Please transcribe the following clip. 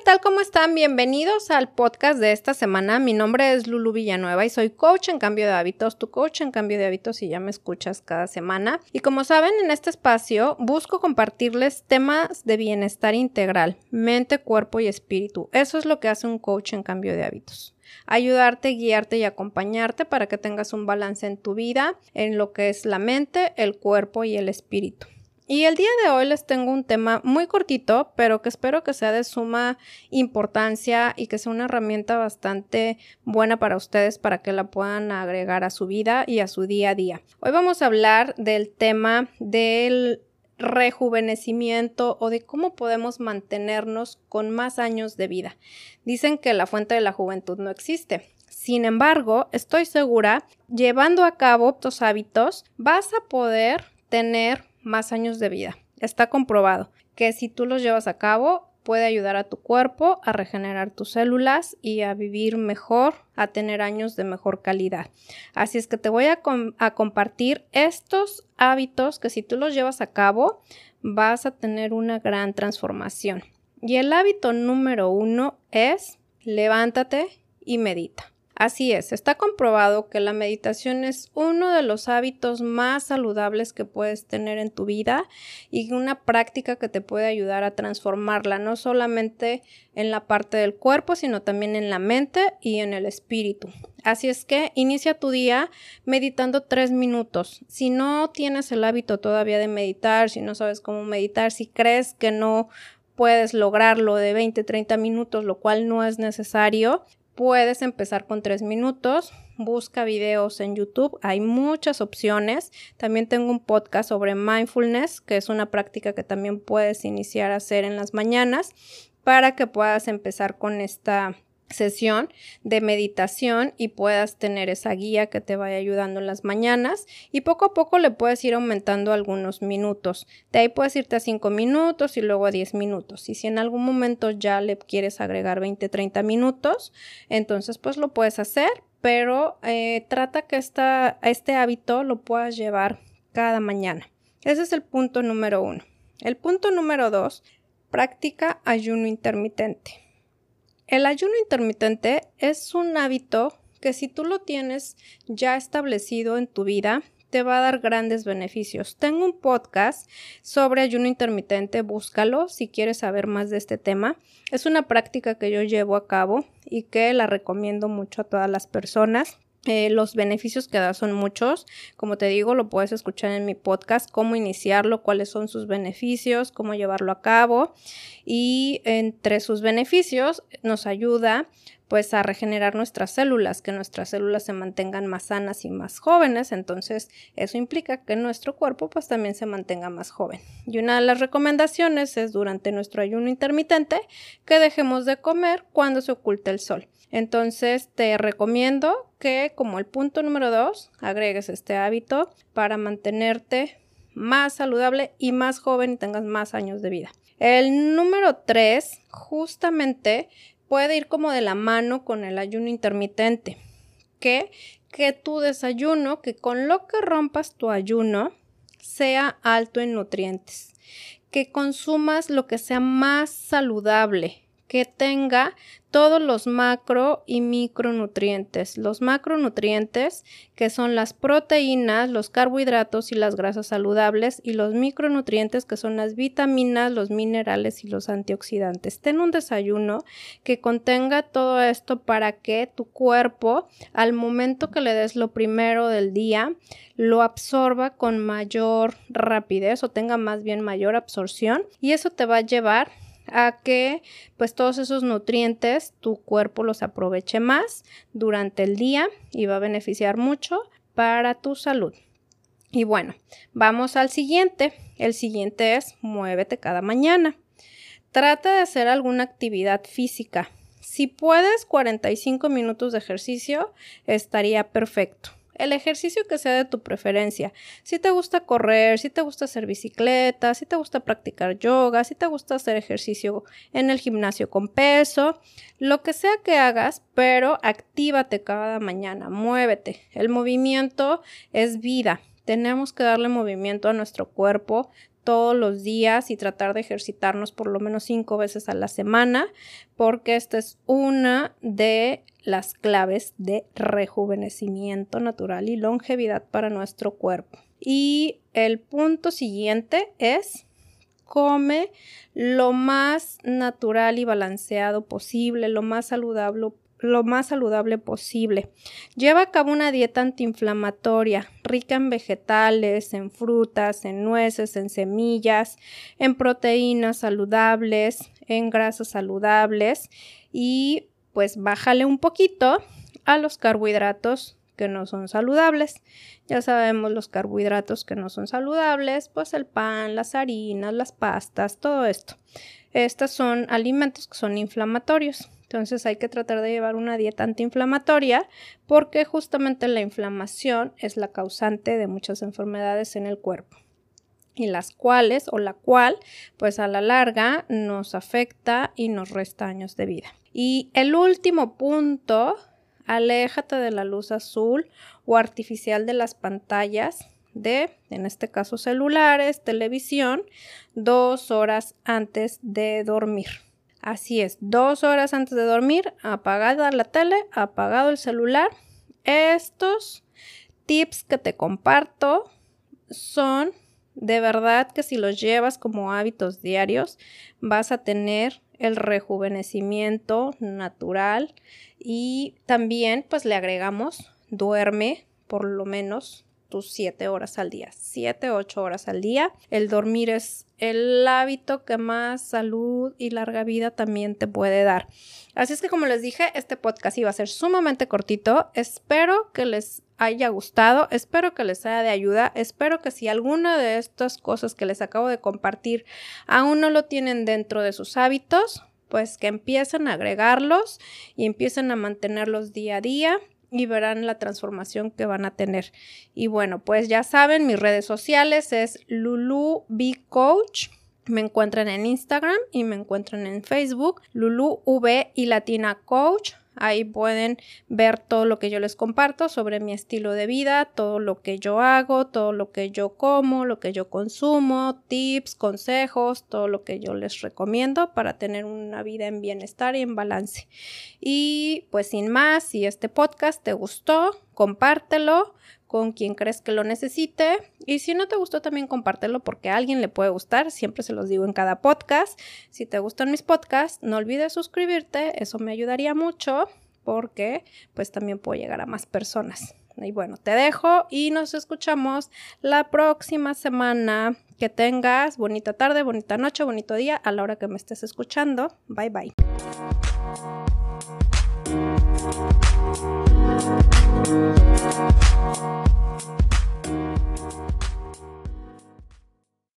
¿qué tal? ¿Cómo están? Bienvenidos al podcast de esta semana. Mi nombre es Lulu Villanueva y soy coach en cambio de hábitos, tu coach en cambio de hábitos si ya me escuchas cada semana. Y como saben, en este espacio busco compartirles temas de bienestar integral, mente, cuerpo y espíritu. Eso es lo que hace un coach en cambio de hábitos ayudarte, guiarte y acompañarte para que tengas un balance en tu vida, en lo que es la mente, el cuerpo y el espíritu. Y el día de hoy les tengo un tema muy cortito, pero que espero que sea de suma importancia y que sea una herramienta bastante buena para ustedes para que la puedan agregar a su vida y a su día a día. Hoy vamos a hablar del tema del rejuvenecimiento o de cómo podemos mantenernos con más años de vida. Dicen que la fuente de la juventud no existe. Sin embargo, estoy segura, llevando a cabo estos hábitos, vas a poder tener más años de vida. Está comprobado que si tú los llevas a cabo, puede ayudar a tu cuerpo a regenerar tus células y a vivir mejor, a tener años de mejor calidad. Así es que te voy a, a, compartir estos hábitos que si tú los llevas a cabo, vas a tener una gran transformación. Y el hábito número uno es levántate y medita. Así es, está comprobado que la meditación es uno de los hábitos más saludables que puedes tener en tu vida y una práctica que te puede ayudar a transformarla, no solamente en la parte del cuerpo, sino también en la mente y en el espíritu. Así es que inicia tu día meditando tres minutos. Si no tienes el hábito todavía de meditar, si no sabes cómo meditar, si crees que no puedes lograrlo de 20, 30 minutos, lo cual no es necesario, Puedes empezar con tres minutos, busca videos en YouTube, hay muchas opciones. También tengo un podcast sobre mindfulness, que es una práctica que también puedes iniciar a hacer en las mañanas para que puedas empezar con esta sesión de meditación y puedas tener esa guía que te vaya ayudando en las mañanas y poco a poco le puedes ir aumentando algunos minutos. De ahí puedes irte a 5 minutos y luego a 10 minutos. Y si en algún momento ya le quieres agregar 20, 30 minutos, entonces pues lo puedes hacer, pero eh, trata que esta, este hábito lo puedas llevar cada mañana. Ese es el punto número uno. El punto número dos, práctica ayuno intermitente. El ayuno intermitente es un hábito que si tú lo tienes ya establecido en tu vida, te va a dar grandes beneficios. Tengo un podcast sobre ayuno intermitente, búscalo si quieres saber más de este tema. Es una práctica que yo llevo a cabo y que la recomiendo mucho a todas las personas. Eh, los beneficios que da son muchos. Como te digo, lo puedes escuchar en mi podcast, cómo iniciarlo, cuáles son sus beneficios, cómo llevarlo a cabo. Y entre sus beneficios nos ayuda pues a regenerar nuestras células, que nuestras células se mantengan más sanas y más jóvenes, entonces eso implica que nuestro cuerpo pues también se mantenga más joven. Y una de las recomendaciones es durante nuestro ayuno intermitente que dejemos de comer cuando se oculte el sol. Entonces te recomiendo que como el punto número dos agregues este hábito para mantenerte más saludable y más joven y tengas más años de vida. El número tres justamente puede ir como de la mano con el ayuno intermitente. Que, que tu desayuno, que con lo que rompas tu ayuno, sea alto en nutrientes. Que consumas lo que sea más saludable, que tenga todos los macro y micronutrientes. Los macronutrientes, que son las proteínas, los carbohidratos y las grasas saludables, y los micronutrientes, que son las vitaminas, los minerales y los antioxidantes. Ten un desayuno que contenga todo esto para que tu cuerpo, al momento que le des lo primero del día, lo absorba con mayor rapidez o tenga más bien mayor absorción y eso te va a llevar a que pues todos esos nutrientes tu cuerpo los aproveche más durante el día y va a beneficiar mucho para tu salud. Y bueno, vamos al siguiente. El siguiente es muévete cada mañana. Trata de hacer alguna actividad física. Si puedes 45 minutos de ejercicio, estaría perfecto el ejercicio que sea de tu preferencia. Si te gusta correr, si te gusta hacer bicicleta, si te gusta practicar yoga, si te gusta hacer ejercicio en el gimnasio con peso, lo que sea que hagas, pero actívate cada mañana, muévete. El movimiento es vida. Tenemos que darle movimiento a nuestro cuerpo todos los días y tratar de ejercitarnos por lo menos cinco veces a la semana, porque esta es una de las claves de rejuvenecimiento natural y longevidad para nuestro cuerpo. Y el punto siguiente es come lo más natural y balanceado posible, lo más saludable lo más saludable posible. Lleva a cabo una dieta antiinflamatoria, rica en vegetales, en frutas, en nueces, en semillas, en proteínas saludables, en grasas saludables y pues bájale un poquito a los carbohidratos que no son saludables. Ya sabemos los carbohidratos que no son saludables, pues el pan, las harinas, las pastas, todo esto. Estos son alimentos que son inflamatorios. Entonces hay que tratar de llevar una dieta antiinflamatoria porque justamente la inflamación es la causante de muchas enfermedades en el cuerpo y las cuales o la cual pues a la larga nos afecta y nos resta años de vida. Y el último punto aléjate de la luz azul o artificial de las pantallas de, en este caso, celulares, televisión, dos horas antes de dormir. Así es, dos horas antes de dormir, apagada la tele, apagado el celular. Estos tips que te comparto son de verdad que si los llevas como hábitos diarios, vas a tener el rejuvenecimiento natural y también pues le agregamos duerme por lo menos tus 7 horas al día, 7, 8 horas al día. El dormir es el hábito que más salud y larga vida también te puede dar. Así es que como les dije, este podcast iba a ser sumamente cortito. Espero que les haya gustado, espero que les sea de ayuda, espero que si alguna de estas cosas que les acabo de compartir aún no lo tienen dentro de sus hábitos, pues que empiecen a agregarlos y empiecen a mantenerlos día a día y verán la transformación que van a tener. Y bueno, pues ya saben, mis redes sociales es Lulu Coach. Me encuentran en Instagram y me encuentran en Facebook, Lulu V y Latina Coach. Ahí pueden ver todo lo que yo les comparto sobre mi estilo de vida, todo lo que yo hago, todo lo que yo como, lo que yo consumo, tips, consejos, todo lo que yo les recomiendo para tener una vida en bienestar y en balance. Y pues sin más, si este podcast te gustó, compártelo con quien crees que lo necesite. Y si no te gustó, también compártelo porque a alguien le puede gustar. Siempre se los digo en cada podcast. Si te gustan mis podcasts, no olvides suscribirte. Eso me ayudaría mucho porque pues también puedo llegar a más personas. Y bueno, te dejo y nos escuchamos la próxima semana. Que tengas bonita tarde, bonita noche, bonito día a la hora que me estés escuchando. Bye bye.